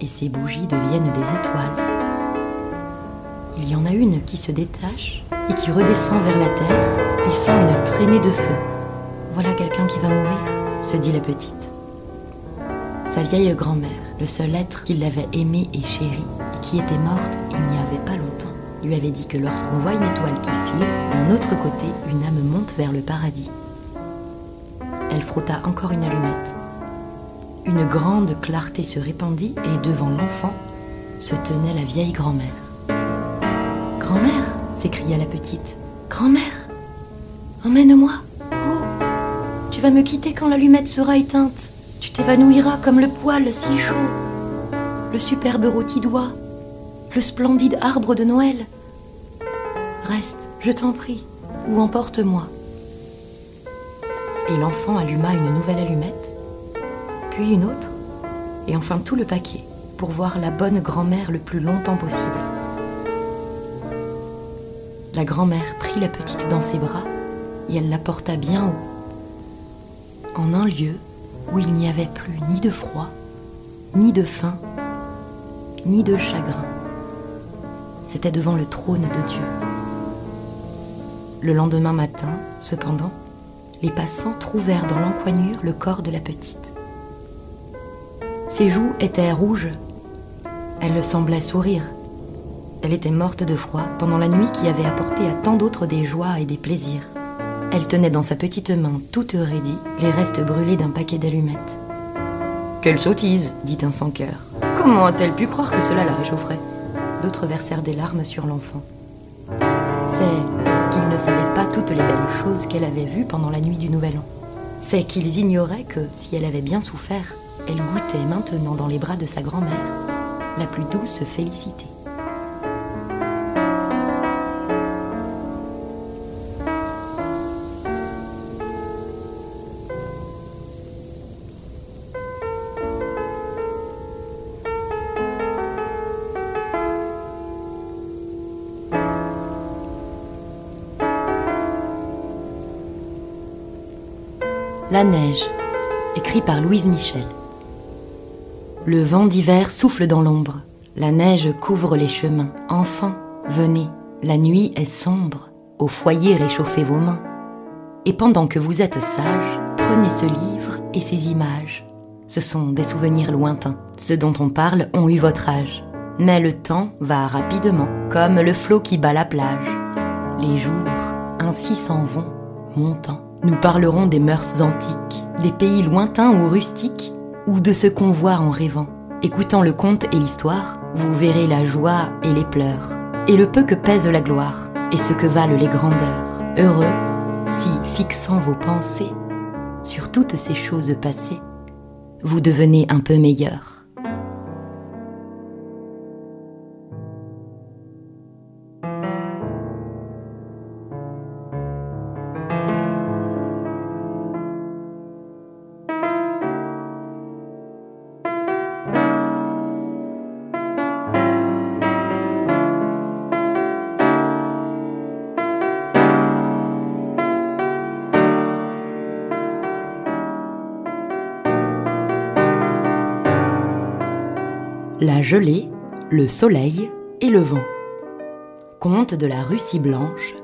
et ses bougies deviennent des étoiles. Il y en a une qui se détache et qui redescend vers la terre, laissant une traînée de feu. Voilà quelqu'un qui va mourir, se dit la petite. Sa vieille grand-mère, le seul être qui l'avait aimée et chérie, et qui était morte il n'y avait pas longtemps, lui avait dit que lorsqu'on voit une étoile qui file, d'un autre côté, une âme monte vers le paradis. Elle frotta encore une allumette. Une grande clarté se répandit et devant l'enfant se tenait la vieille grand-mère. Grand-mère s'écria la petite. Grand-mère Emmène-moi. Oh Tu vas me quitter quand l'allumette sera éteinte. Tu t'évanouiras comme le poil si chaud. Le superbe rôti d'oie. Le splendide arbre de Noël. Reste, je t'en prie, ou emporte-moi. Et l'enfant alluma une nouvelle allumette, puis une autre, et enfin tout le paquet, pour voir la bonne grand-mère le plus longtemps possible. La grand-mère prit la petite dans ses bras et elle la porta bien haut, en un lieu où il n'y avait plus ni de froid, ni de faim, ni de chagrin. C'était devant le trône de Dieu. Le lendemain matin, cependant, les passants trouvèrent dans l'encoignure le corps de la petite. Ses joues étaient rouges. Elle semblait sourire. Elle était morte de froid pendant la nuit qui avait apporté à tant d'autres des joies et des plaisirs. Elle tenait dans sa petite main, toute raidie, les restes brûlés d'un paquet d'allumettes. Quelle sottise dit un sans-cœur. Comment a-t-elle pu croire que cela la réchaufferait? D'autres versèrent des larmes sur l'enfant. C'est qu'ils ne savaient pas toutes les belles choses qu'elle avait vues pendant la nuit du Nouvel An. C'est qu'ils ignoraient que, si elle avait bien souffert, elle goûtait maintenant dans les bras de sa grand-mère la plus douce félicité. La neige, écrit par Louise Michel. Le vent d'hiver souffle dans l'ombre, la neige couvre les chemins. Enfants, venez, la nuit est sombre, au foyer réchauffez vos mains. Et pendant que vous êtes sages, prenez ce livre et ces images. Ce sont des souvenirs lointains, ceux dont on parle ont eu votre âge. Mais le temps va rapidement, comme le flot qui bat la plage. Les jours ainsi s'en vont, montant. Nous parlerons des mœurs antiques, des pays lointains ou rustiques, ou de ce qu'on voit en rêvant. Écoutant le conte et l'histoire, vous verrez la joie et les pleurs, et le peu que pèse la gloire, et ce que valent les grandeurs. Heureux, si, fixant vos pensées sur toutes ces choses passées, vous devenez un peu meilleur. Gelée, le soleil et le vent. Conte de la Russie blanche.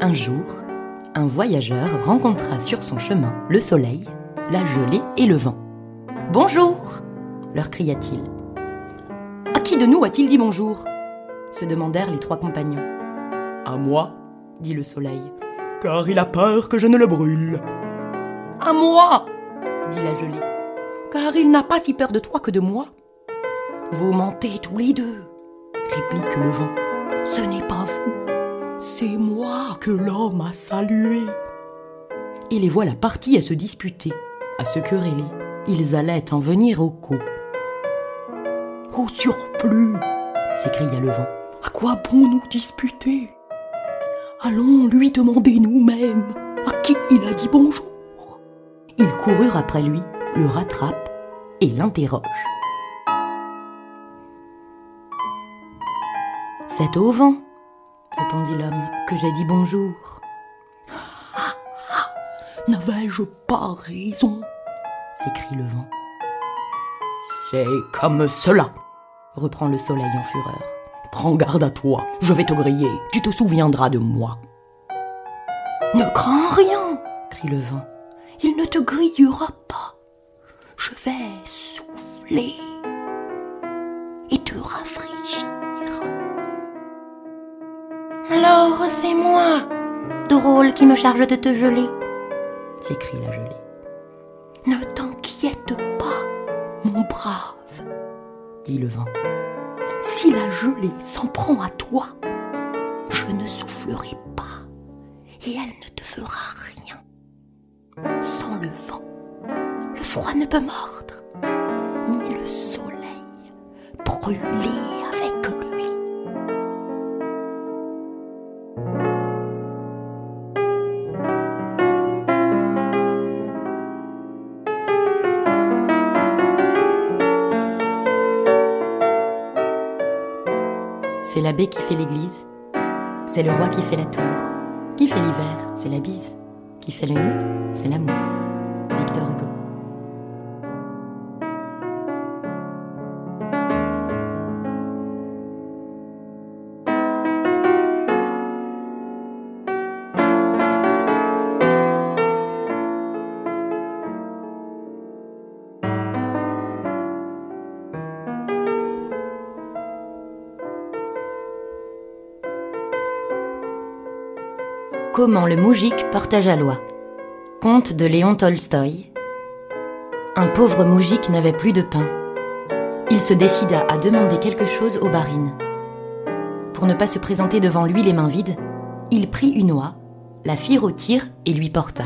Un jour, un voyageur rencontra sur son chemin le soleil, la gelée et le vent. Bonjour leur cria-t-il. À qui de nous a-t-il dit bonjour? se demandèrent les trois compagnons.
À moi,
dit le soleil.
car il a peur que je ne le brûle.
À moi
Dit la gelée.
Car il n'a pas si peur de toi que de moi.
Vous mentez tous les deux, réplique le vent.
Ce n'est pas vous, c'est moi que l'homme a salué.
Et les voilà partis à se disputer, à se quereller. Ils allaient en venir au coup.
Au surplus,
plus
s'écria le vent.
À quoi bon nous disputer? Allons lui demander nous-mêmes à qui il a dit bonjour.
Ils coururent après lui, le rattrapent et l'interrogent. C'est au vent, répondit l'homme, que j'ai dit bonjour.
N'avais-je pas raison?
s'écrie le vent.
C'est comme cela,
reprend le soleil en fureur.
Prends garde à toi, je vais te griller, tu te souviendras de moi.
Ne crains rien,
crie le vent.
Il ne te grillera pas. Je vais souffler et te rafraîchir.
Alors c'est moi, drôle qui me charge de te geler,
s'écrie la gelée.
Ne t'inquiète pas, mon brave,
dit le vent.
Si la gelée s'en prend à toi, je ne soufflerai pas et elle ne te fera rien. Sans le vent, froid ne peut mordre, ni le soleil brûler avec lui.
C'est l'abbé qui fait l'église, c'est le roi qui fait la tour, qui fait l'hiver, c'est la bise, qui fait le nid, c'est l'amour. Comment le moujik partagea loi? Conte de Léon Tolstoï. Un pauvre moujik n'avait plus de pain. Il se décida à demander quelque chose au barine. Pour ne pas se présenter devant lui les mains vides, il prit une oie, la fit rôtir et lui porta.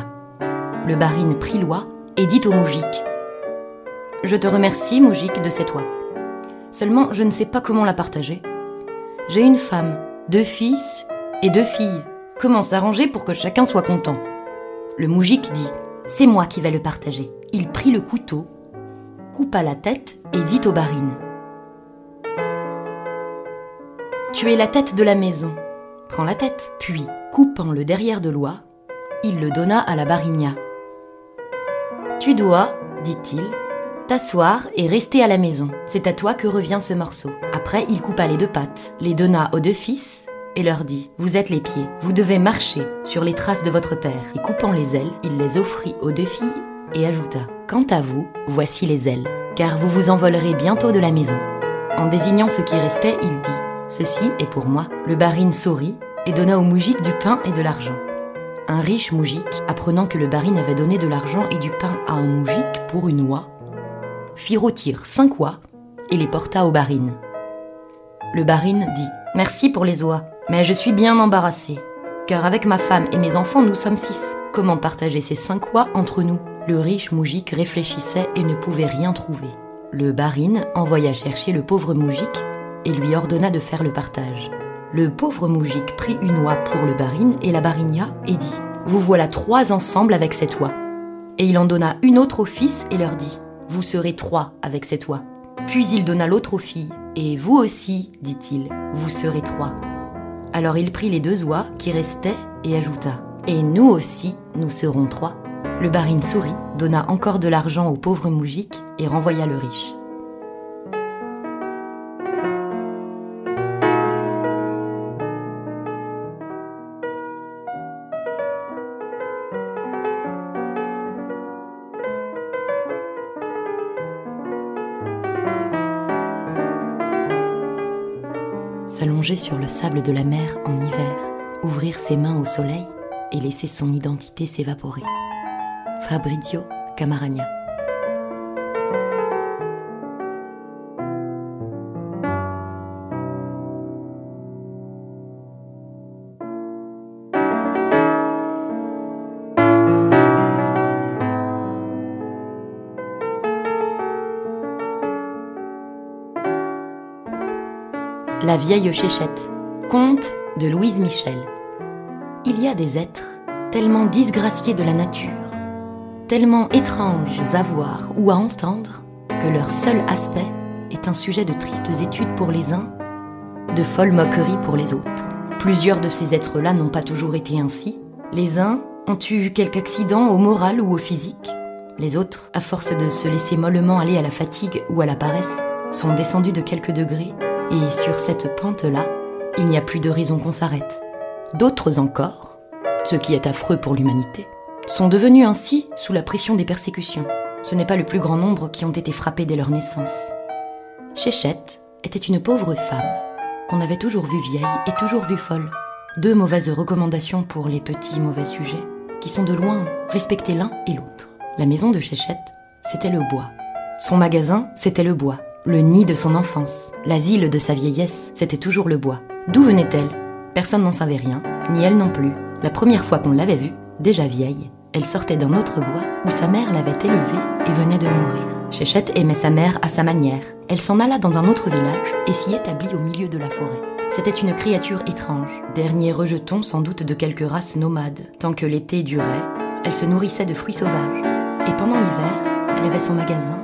Le barine prit l'oie et dit au moujik Je te remercie, moujik, de cette oie. Seulement, je ne sais pas comment la partager. J'ai une femme, deux fils et deux filles. Comment s'arranger pour que chacun soit content Le moujik dit C'est moi qui vais le partager. Il prit le couteau, coupa la tête et dit au barine Tu es la tête de la maison. Prends la tête. Puis, coupant le derrière de l'oie, il le donna à la barinia. Tu dois, dit-il, t'asseoir et rester à la maison. C'est à toi que revient ce morceau. Après, il coupa les deux pattes, les donna aux deux fils et leur dit Vous êtes les pieds, vous devez marcher sur les traces de votre père. Et coupant les ailes, il les offrit aux deux filles et ajouta Quant à vous, voici les ailes, car vous vous envolerez bientôt de la maison. En désignant ce qui restait, il dit Ceci est pour moi. Le barine sourit et donna au moujik du pain et de l'argent. Un riche moujik, apprenant que le barine avait donné de l'argent et du pain à un moujik pour une oie, fit rôtir cinq oies et les porta au barine. Le barine dit Merci pour les oies, mais je suis bien embarrassé, car avec ma femme et mes enfants, nous sommes six. Comment partager ces cinq oies entre nous? Le riche moujik réfléchissait et ne pouvait rien trouver. Le barine envoya chercher le pauvre moujik et lui ordonna de faire le partage. Le pauvre moujik prit une oie pour le barine et la barinia et dit Vous voilà trois ensemble avec cette oie. Et il en donna une autre aux fils et leur dit Vous serez trois avec cette oie. Puis il donna l'autre aux filles et vous aussi, dit-il, vous serez trois. Alors il prit les deux oies qui restaient et ajouta Et nous aussi, nous serons trois. Le barine sourit, donna encore de l'argent au pauvre moujik et renvoya le riche. Sur le sable de la mer en hiver, ouvrir ses mains au soleil et laisser son identité s'évaporer. Fabrizio Camaragna. La vieille chéchette. Conte de Louise Michel. Il y a des êtres tellement disgraciés de la nature, tellement étranges à voir ou à entendre, que leur seul aspect est un sujet de tristes études pour les uns, de folles moqueries pour les autres. Plusieurs de ces êtres-là n'ont pas toujours été ainsi. Les uns ont eu quelque accident au moral ou au physique. Les autres, à force de se laisser mollement aller à la fatigue ou à la paresse, sont descendus de quelques degrés et sur cette pente-là, il n'y a plus de raison qu'on s'arrête. D'autres encore, ce qui est affreux pour l'humanité, sont devenus ainsi sous la pression des persécutions. Ce n'est pas le plus grand nombre qui ont été frappés dès leur naissance. Chéchette était une pauvre femme qu'on avait toujours vue vieille et toujours vue folle. Deux mauvaises recommandations pour les petits mauvais sujets qui sont de loin respectés l'un et l'autre. La maison de Chéchette, c'était le bois. Son magasin, c'était le bois le nid de son enfance, l'asile de sa vieillesse, c'était toujours le bois. D'où venait-elle? Personne n'en savait rien, ni elle non plus. La première fois qu'on l'avait vue, déjà vieille, elle sortait d'un autre bois où sa mère l'avait élevée et venait de mourir. Chéchette aimait sa mère à sa manière. Elle s'en alla dans un autre village et s'y établit au milieu de la forêt. C'était une créature étrange, dernier rejeton sans doute de quelque race nomade. Tant que l'été durait, elle se nourrissait de fruits sauvages. Et pendant l'hiver, elle avait son magasin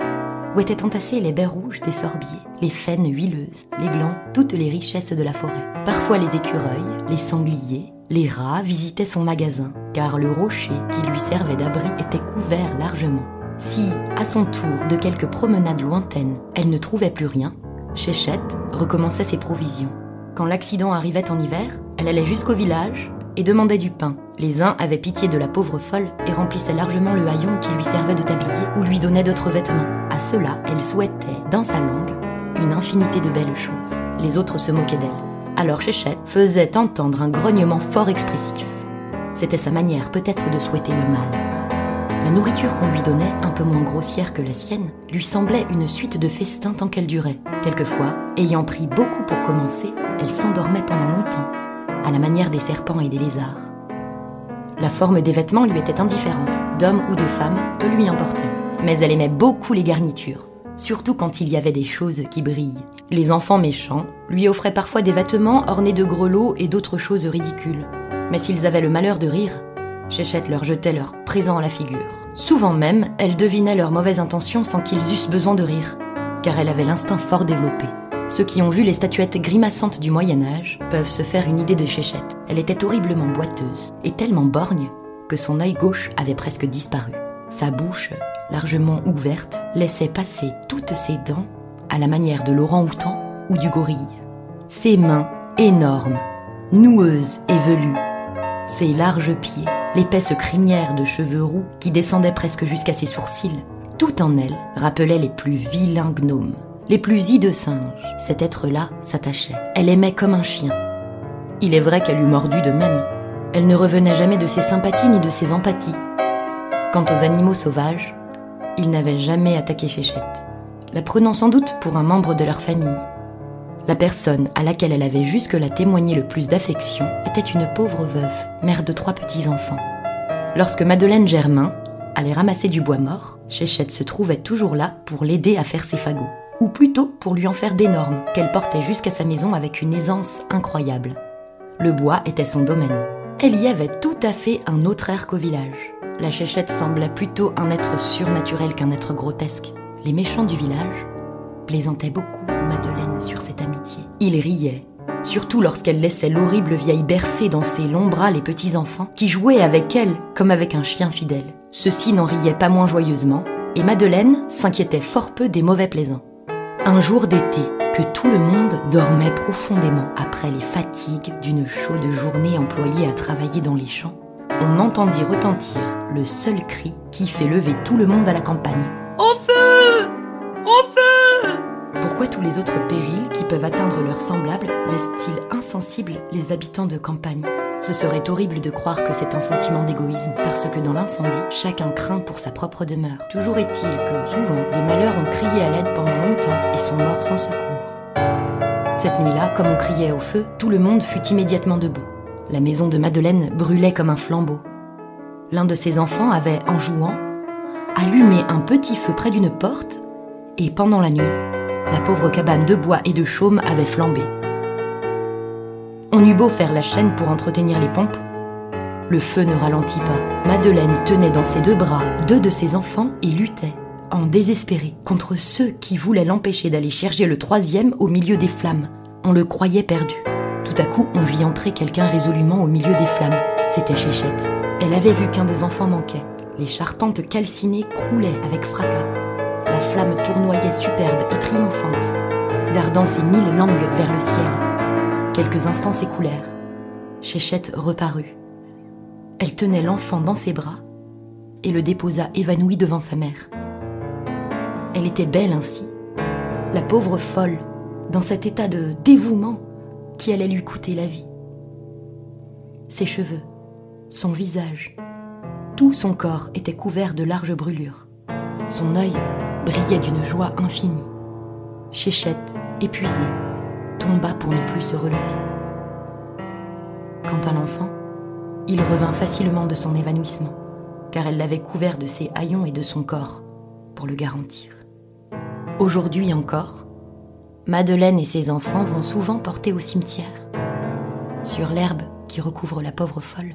où étaient entassés les baies rouges des sorbiers, les faines huileuses, les glands, toutes les richesses de la forêt. Parfois les écureuils, les sangliers, les rats visitaient son magasin, car le rocher qui lui servait d'abri était couvert largement. Si, à son tour de quelques promenades lointaines, elle ne trouvait plus rien, Chéchette recommençait ses provisions. Quand l'accident arrivait en hiver, elle allait jusqu'au village et demandait du pain. Les uns avaient pitié de la pauvre folle et remplissaient largement le haillon qui lui servait de tablier ou lui donnaient d'autres vêtements. À cela, elle souhaitait, dans sa langue, une infinité de belles choses. Les autres se moquaient d'elle. Alors Chéchette faisait entendre un grognement fort expressif. C'était sa manière peut-être de souhaiter le mal. La nourriture qu'on lui donnait, un peu moins grossière que la sienne, lui semblait une suite de festins tant qu'elle durait. Quelquefois, ayant pris beaucoup pour commencer, elle s'endormait pendant longtemps à la manière des serpents et des lézards. La forme des vêtements lui était indifférente, d'homme ou de femme, peu lui importait. Mais elle aimait beaucoup les garnitures, surtout quand il y avait des choses qui brillent. Les enfants méchants lui offraient parfois des vêtements ornés de grelots et d'autres choses ridicules. Mais s'ils avaient le malheur de rire, Chéchette leur jetait leur présent à la figure. Souvent même, elle devinait leurs mauvaises intentions sans qu'ils eussent besoin de rire, car elle avait l'instinct fort développé. Ceux qui ont vu les statuettes grimaçantes du Moyen Âge peuvent se faire une idée de Chéchette. Elle était horriblement boiteuse et tellement borgne que son œil gauche avait presque disparu. Sa bouche, largement ouverte, laissait passer toutes ses dents à la manière de l'orang-outan ou du gorille. Ses mains, énormes, noueuses et velues, ses larges pieds, l'épaisse crinière de cheveux roux qui descendait presque jusqu'à ses sourcils, tout en elle rappelait les plus vilains gnomes les plus hideux singes. Cet être-là s'attachait. Elle aimait comme un chien. Il est vrai qu'elle eût mordu de même. Elle ne revenait jamais de ses sympathies ni de ses empathies. Quant aux animaux sauvages, ils n'avaient jamais attaqué Chéchette, la prenant sans doute pour un membre de leur famille. La personne à laquelle elle avait jusque-là témoigné le plus d'affection était une pauvre veuve, mère de trois petits-enfants. Lorsque Madeleine Germain allait ramasser du bois mort, Chéchette se trouvait toujours là pour l'aider à faire ses fagots ou plutôt pour lui en faire d'énormes, qu'elle portait jusqu'à sa maison avec une aisance incroyable. Le bois était son domaine. Elle y avait tout à fait un autre air qu'au village. La chéchette semblait plutôt un être surnaturel qu'un être grotesque. Les méchants du village plaisantaient beaucoup Madeleine sur cette amitié. Ils riaient, surtout lorsqu'elle laissait l'horrible vieille bercer dans ses longs bras les petits enfants qui jouaient avec elle comme avec un chien fidèle. Ceux-ci n'en riaient pas moins joyeusement, et Madeleine s'inquiétait fort peu des mauvais plaisants. Un jour d'été, que tout le monde dormait profondément après les fatigues d'une chaude journée employée à travailler dans les champs, on entendit retentir le seul cri qui fait lever tout le monde à la campagne.
Au feu! Au feu!
Pourquoi tous les autres périls qui peuvent atteindre leurs semblables laissent-ils insensibles les habitants de campagne? Ce serait horrible de croire que c'est un sentiment d'égoïsme, parce que dans l'incendie, chacun craint pour sa propre demeure. Toujours est-il que, souvent, des malheurs ont crié à l'aide pendant longtemps et sont morts sans secours. Cette nuit-là, comme on criait au feu, tout le monde fut immédiatement debout. La maison de Madeleine brûlait comme un flambeau. L'un de ses enfants avait, en jouant, allumé un petit feu près d'une porte, et pendant la nuit, la pauvre cabane de bois et de chaume avait flambé. On eut beau faire la chaîne pour entretenir les pompes, le feu ne ralentit pas. Madeleine tenait dans ses deux bras deux de ses enfants et luttait, en désespéré, contre ceux qui voulaient l'empêcher d'aller chercher le troisième au milieu des flammes. On le croyait perdu. Tout à coup, on vit entrer quelqu'un résolument au milieu des flammes. C'était Chéchette. Elle avait vu qu'un des enfants manquait. Les charpentes calcinées croulaient avec fracas. La flamme tournoyait superbe et triomphante, dardant ses mille langues vers le ciel. Quelques instants s'écoulèrent. Chéchette reparut. Elle tenait l'enfant dans ses bras et le déposa évanoui devant sa mère. Elle était belle ainsi, la pauvre folle, dans cet état de dévouement qui allait lui coûter la vie. Ses cheveux, son visage, tout son corps était couvert de larges brûlures. Son œil brillait d'une joie infinie. Chéchette, épuisée, tomba pour ne plus se relever. Quant à l'enfant, il revint facilement de son évanouissement, car elle l'avait couvert de ses haillons et de son corps, pour le garantir. Aujourd'hui encore, Madeleine et ses enfants vont souvent porter au cimetière, sur l'herbe qui recouvre la pauvre folle,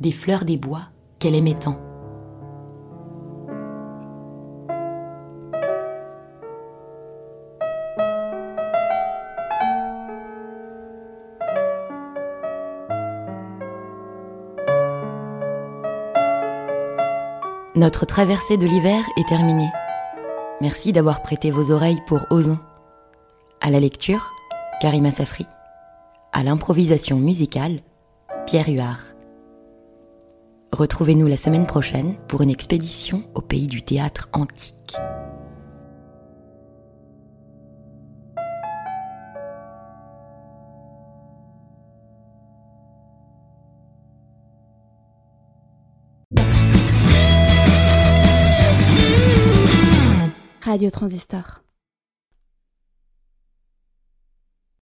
des fleurs des bois qu'elle aimait tant. Notre traversée de l'hiver est terminée. Merci d'avoir prêté vos oreilles pour Ozon. À la lecture, Karima Safri. À l'improvisation musicale, Pierre Huard. Retrouvez-nous la semaine prochaine pour une expédition au pays du théâtre antique.
Radio Transistor.